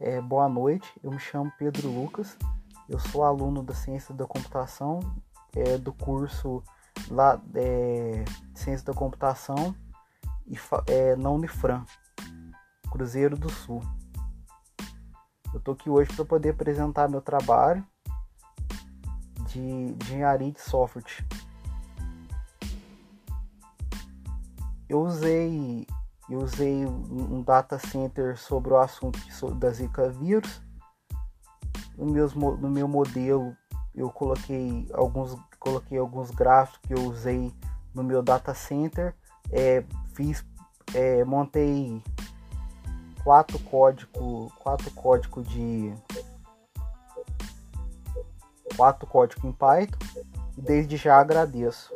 É, boa noite, eu me chamo Pedro Lucas, eu sou aluno da Ciência da Computação, é, do curso lá, é, Ciência da Computação e, é, na Unifran, Cruzeiro do Sul. Eu estou aqui hoje para poder apresentar meu trabalho de, de engenharia de software. Eu usei eu usei um data center sobre o assunto da Zika vírus. No, no meu modelo eu coloquei alguns, coloquei alguns gráficos que eu usei no meu data center. É, fiz, é, montei quatro códigos, quatro códigos de quatro códigos em Python e desde já agradeço.